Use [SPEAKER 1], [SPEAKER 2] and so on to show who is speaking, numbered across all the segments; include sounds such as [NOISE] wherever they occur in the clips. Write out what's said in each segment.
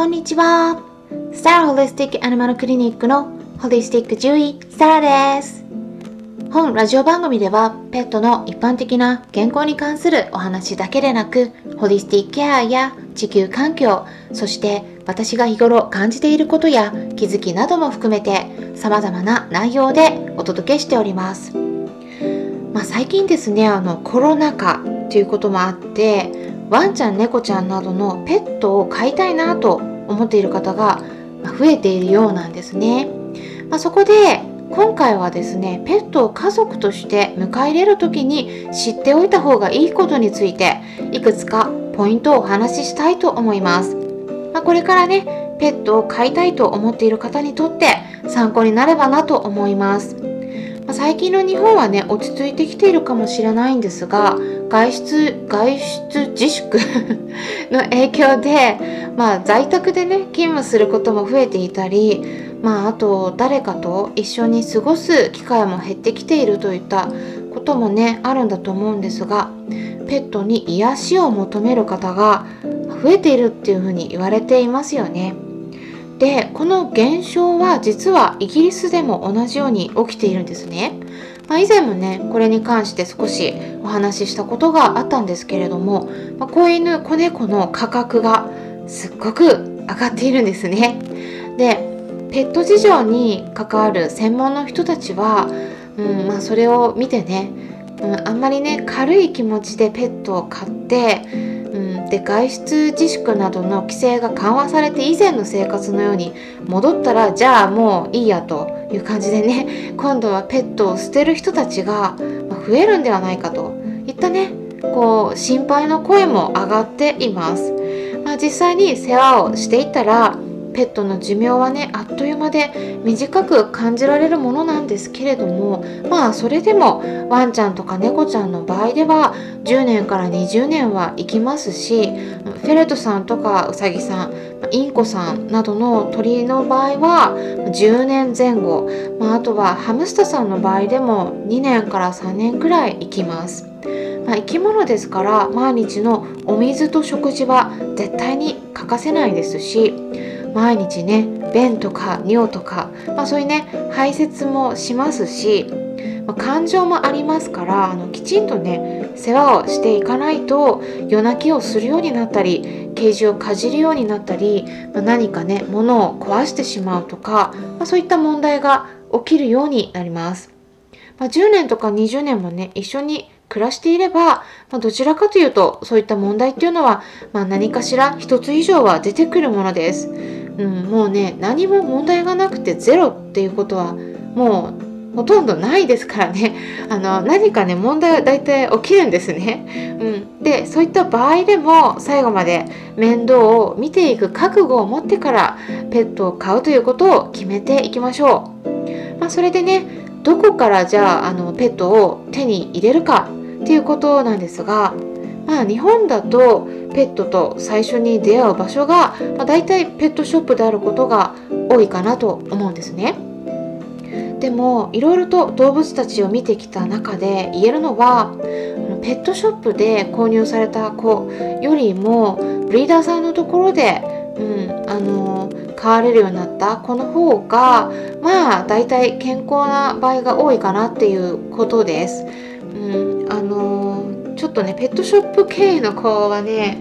[SPEAKER 1] こんにちは。スターホリスティックアニマルクリニックのホリスティック獣医、サラです。本ラジオ番組ではペットの一般的な健康に関するお話だけでなく、ホリスティックケアや地球環境、そして私が日頃感じていることや気づきなども含めて様々な内容でお届けしております。まあ、最近ですね、あのコロナ禍ということもあって、ワンちゃん猫ちゃんなどのペットを飼いたいなと思っている方が増えているようなんですね、まあ、そこで今回はですねペットを家族として迎え入れる時に知っておいた方がいいことについていくつかポイントをお話ししたいと思います、まあ、これからねペットを飼いたいと思っている方にとって参考になればなと思います。最近の日本はね落ち着いてきているかもしれないんですが外出外出自粛 [LAUGHS] の影響で、まあ、在宅でね勤務することも増えていたり、まあ、あと誰かと一緒に過ごす機会も減ってきているといったこともねあるんだと思うんですがペットに癒しを求める方が増えているっていうふうに言われていますよね。でこの現象は実はイギリスでも同じように起きているんですね。まあ、以前もねこれに関して少しお話ししたことがあったんですけれども、まあ、子犬子猫の価格がすっごく上がっているんですね。でペット事情に関わる専門の人たちは、うんまあ、それを見てね、うん、あんまりね軽い気持ちでペットを飼ってで外出自粛などの規制が緩和されて以前の生活のように戻ったらじゃあもういいやという感じでね [LAUGHS] 今度はペットを捨てる人たちが増えるんではないかといったねこう心配の声も上がっています。まあ、実際に世話をしていたらペットの寿命はねあっという間で短く感じられるものなんですけれどもまあそれでもワンちゃんとか猫ちゃんの場合では10年から20年は生きますしフェレットさんとかウサギさんインコさんなどの鳥の場合は10年前後、まあ、あとはハムスターさんの場合でも2年から3年くらい生きます。まあ、生き物ですから毎日のお水と食事は絶対に欠かせないですし毎日ね便とか尿とか、まあ、そういうね排泄もしますし、まあ、感情もありますからあのきちんとね世話をしていかないと夜泣きをするようになったりケージをかじるようになったり、まあ、何かね物を壊してしまうとか、まそういった問題が起きるようになります。ま10年とか20年もね一緒に暮らしていれば、まあ、どちらかというとそういった問題っていうのは、まあ、何かしら一つ以上は出てくるものです。うん、もうね何も問題がなくてゼロっていうことはもうほとんどないですからね [LAUGHS] あの何かね問題は大体起きるんですね。[LAUGHS] うん、でそういった場合でも最後まで面倒を見ていく覚悟を持ってからペットを飼うということを決めていきましょう。まあ、それでねどこからじゃああのペットを手に入れるかっていうことなんですが、まあ、日本だとペットと最初に出会う場所が、まあ、大体ペットショップであることが多いかなと思うんですね。でもいろいろと動物たちを見てきた中で言えるのはペットショップで購入された子よりもブリーダーさんのところで、うん、あの飼われるようになった子の方がまあ大体健康な場合が多いかなっていうことです。うん、あのっとねペットショップ経営の子はね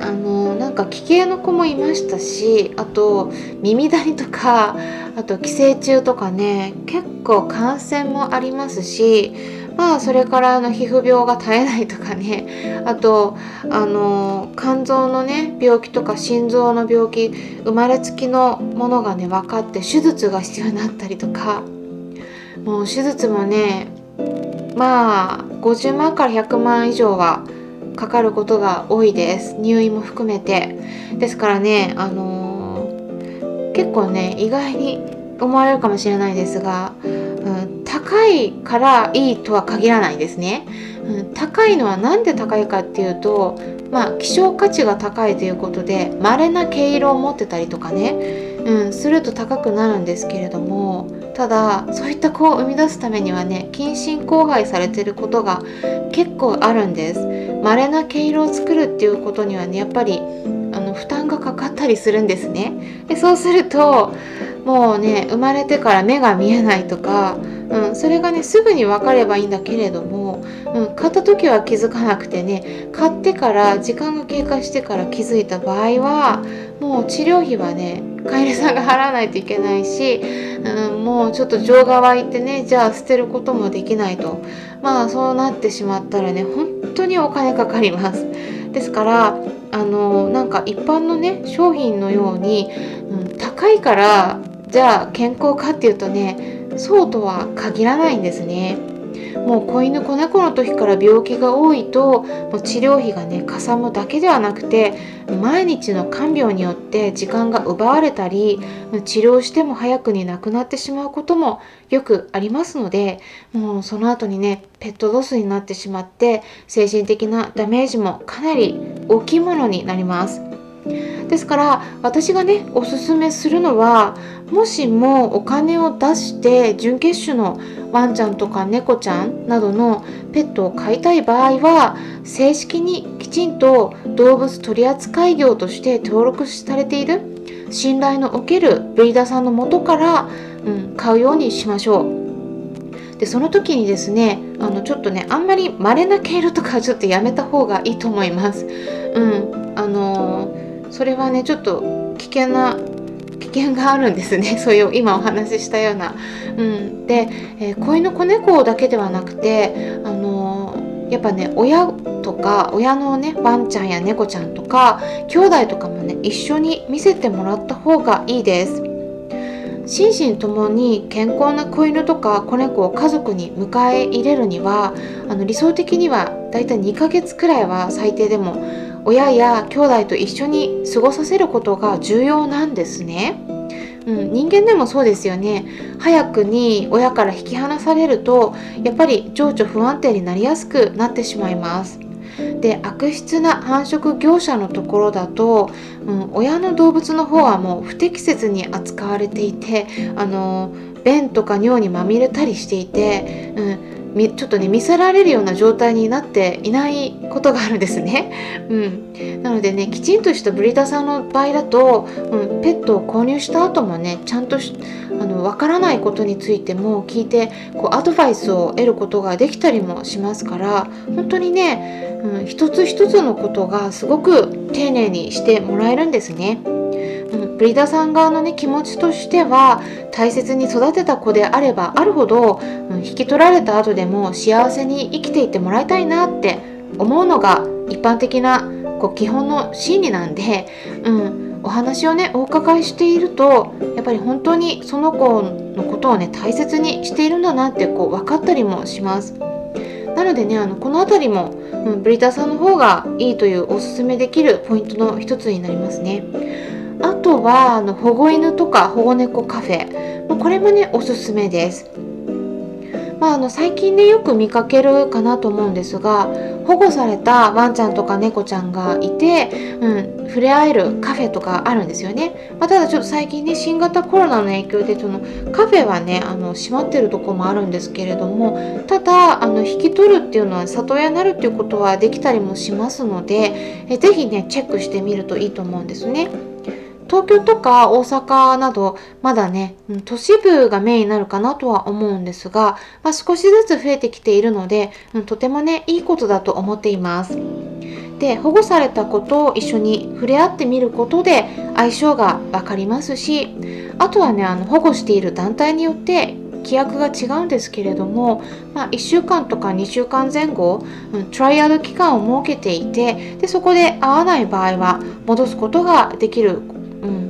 [SPEAKER 1] あのなんか奇形の子もいましたしあと耳谷とかあと寄生虫とかね結構感染もありますしまあそれからあの皮膚病が絶えないとかねあとあの肝臓のね病気とか心臓の病気生まれつきのものがね分かって手術が必要になったりとかもう手術もねまあ50万から100万以上はかかることが多いです。入院も含めて。ですからねあのー、結構ね意外に思われるかもしれないですが、うん、高いからいいとは限らないですね、うん、高いのは何で高いかっていうとまあ希少価値が高いということで稀な毛色を持ってたりとかね。うん、すると高くなるんですけれどもただそういった子を生み出すためにはね近親交配されてることが結構あるんです稀な毛色を作るっていうことにはねやっぱりあの負担がかかったりするんですね。でそうするともうね生まれてから目が見えないとか、うん、それがねすぐに分かればいいんだけれども、うん、買った時は気づかなくてね買ってから時間が経過してから気づいた場合はもう治療費はね飼い主さんが払わないといけないし、うん、もうちょっと情が湧いてねじゃあ捨てることもできないとまあそうなってしまったらね本当にお金かかります。ですからあのなんか一般のね商品のように、うん、高いからじゃあ健康かっていうとねそうとは限らないんですね。もう子犬子猫の時から病気が多いともう治療費がねかさむだけではなくて毎日の看病によって時間が奪われたり治療しても早くに亡くなってしまうこともよくありますのでもうその後にねペットロスになってしまって精神的なダメージもかなり大きいものになります。ですから私がねおすすめするのはもしもお金を出して準決種のワンちゃんとか猫ちゃんなどのペットを飼いたい場合は正式にきちんと動物取扱業として登録されている信頼のおけるブリーダーさんのもとから、うん、買うようにしましょう。でその時にですねあのちょっとねあんまり稀な毛色とかちょっとやめた方がいいと思います。うん、あのーそれはねちょっと危険な危険があるんですね [LAUGHS] そういう今お話ししたような。うん、で、えー、子犬子猫だけではなくて、あのー、やっぱね親とか親のねワンちゃんや猫ちゃんとか兄弟とかもね一緒に見せてもらった方がいいです。心身ともに健康な子犬とか子猫を家族に迎え入れるにはあの理想的にはだいたい2ヶ月くらいは最低でも親や兄弟と一緒に過ごさせることが重要なんですね。うん、人間でもそうですよね早くに親から引き離されるとやっぱり情緒不安定になりやすくなってしまいますで悪質な繁殖業者のところだと、うん、親の動物の方はもう不適切に扱われていてあの便とか尿にまみれたりしていて、うん、ちょっとね見せられるような状態になっていないことがあるんですね。[LAUGHS] うん、なのでねきちんとしたブリーダーさんの場合だと、うん、ペットを購入した後もねちゃんとあの分からないことについても聞いてこうアドバイスを得ることができたりもしますから本当にね、うん、一つ一つのことがすごく丁寧にしてもらえるんですね。ブリーダーさん側のね気持ちとしては大切に育てた子であればあるほど、うん、引き取られた後でも幸せに生きていってもらいたいなって思うのが一般的なこう基本の心理なんで、うん、お話をねお伺いしているとやっぱり本当にその子のことをね大切にしているんだなってこう分かったりもします。なのでねあのこの辺りも、うん、ブリーダーさんの方がいいというおすすめできるポイントの一つになりますね。あとはあの保護犬とか保護猫カフェまこれもねおすすめです。まあ、あの最近ねよく見かけるかなと思うんですが保護されたワンちゃんとか猫ちゃんがいて、うん、触れ合えるカフェとかあるんですよね、まあ、ただちょっと最近ね新型コロナの影響でそのカフェはねあの閉まってるとこもあるんですけれどもただあの引き取るっていうのは里親になるっていうことはできたりもしますのでえぜひねチェックしてみるといいと思うんですね。東京とか大阪などまだね都市部がメインになるかなとは思うんですが、まあ、少しずつ増えてきているのでとてもねいいことだと思っています。で保護された子と一緒に触れ合ってみることで相性が分かりますしあとはねあの保護している団体によって規約が違うんですけれども、まあ、1週間とか2週間前後、トライアル期間を設けていてでそこで合わない場合は戻すことができる、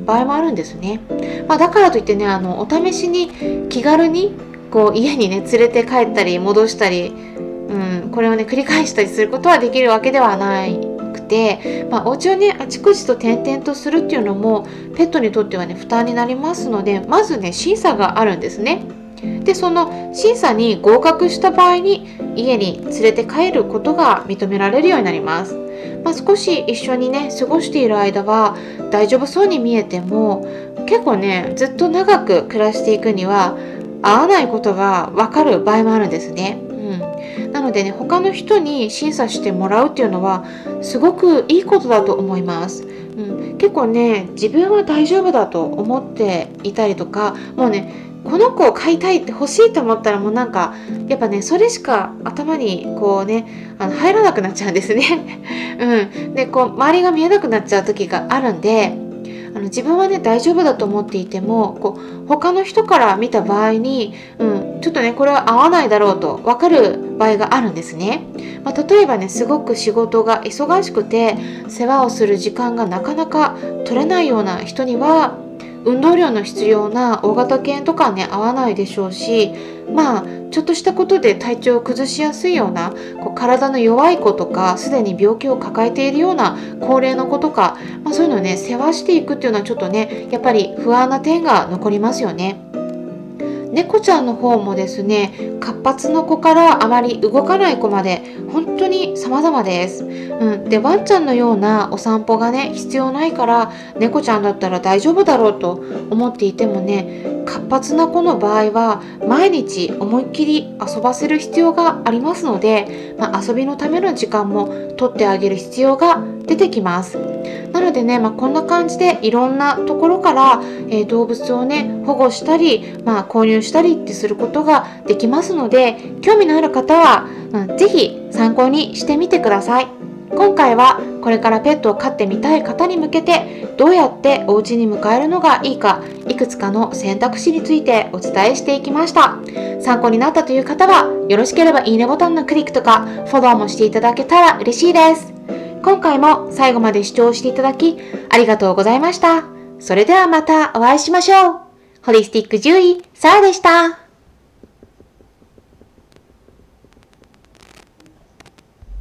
[SPEAKER 1] 場合もあるんですね。まあ、だからといってねあのお試しに気軽にこう家にね連れて帰ったり戻したり、うん、これをね繰り返したりすることはできるわけではないくて、まあ、お家をねあちこちと転々とするっていうのもペットにとってはね負担になりますのでまずね審査があるんですね。でその審査に合格した場合に家に連れて帰ることが認められるようになります。まあ、少し一緒にね過ごしている間は大丈夫そうに見えても結構ねずっと長く暮らしていくには合わないことが分かる場合もあるんですね。うん、なのでね他の人に審査してもらうっていうのはすごくいいことだと思います。うん、結構ね自分は大丈夫だと思っていたりとかもうねこの子を飼いたいって欲しいと思ったらもうなんかやっぱねそれしか頭にこうねあの入らなくなっちゃうんですね。[LAUGHS] うん、でこう周りが見えなくなっちゃう時があるんであの自分はね大丈夫だと思っていてもこう他の人から見た場合に、うん、ちょっとねこれは合わないだろうと分かる場合があるんですね。まあ、例えばねすごく仕事が忙しくて世話をする時間がなかなか取れないような人には運動量の必要な大型犬とかね合わないでしょうしまあちょっとしたことで体調を崩しやすいようなこう体の弱い子とかすでに病気を抱えているような高齢の子とか、まあ、そういうのをね世話していくっていうのはちょっとねやっぱり不安な点が残りますよね。猫ちゃんの方もですね活発な子からあまり動かない子まで本当に様々です、うん、でワンちゃんのようなお散歩がね必要ないから猫ちゃんだったら大丈夫だろうと思っていてもね活発な子の場合は毎日思いっきり遊ばせる必要がありますので、まあ、遊びのための時間も取ってあげる必要が出てきます。なのでね、まあ、こんな感じでいろんなところから、えー、動物をね保護したり、まあ、購入したりってすることができますので興味のある方は、うん、ぜひ参考にしてみてください。今回はこれからペットを飼ってみたい方に向けてどうやってお家に迎えるのがいいかいくつかの選択肢についてお伝えしていきました。参考になったという方はよろしければいいねボタンのクリックとかフォローもしていただけたら嬉しいです。今回も最後まで視聴していただきありがとうございました。それではまたお会いしましょう。ホリスティック獣医サラでした。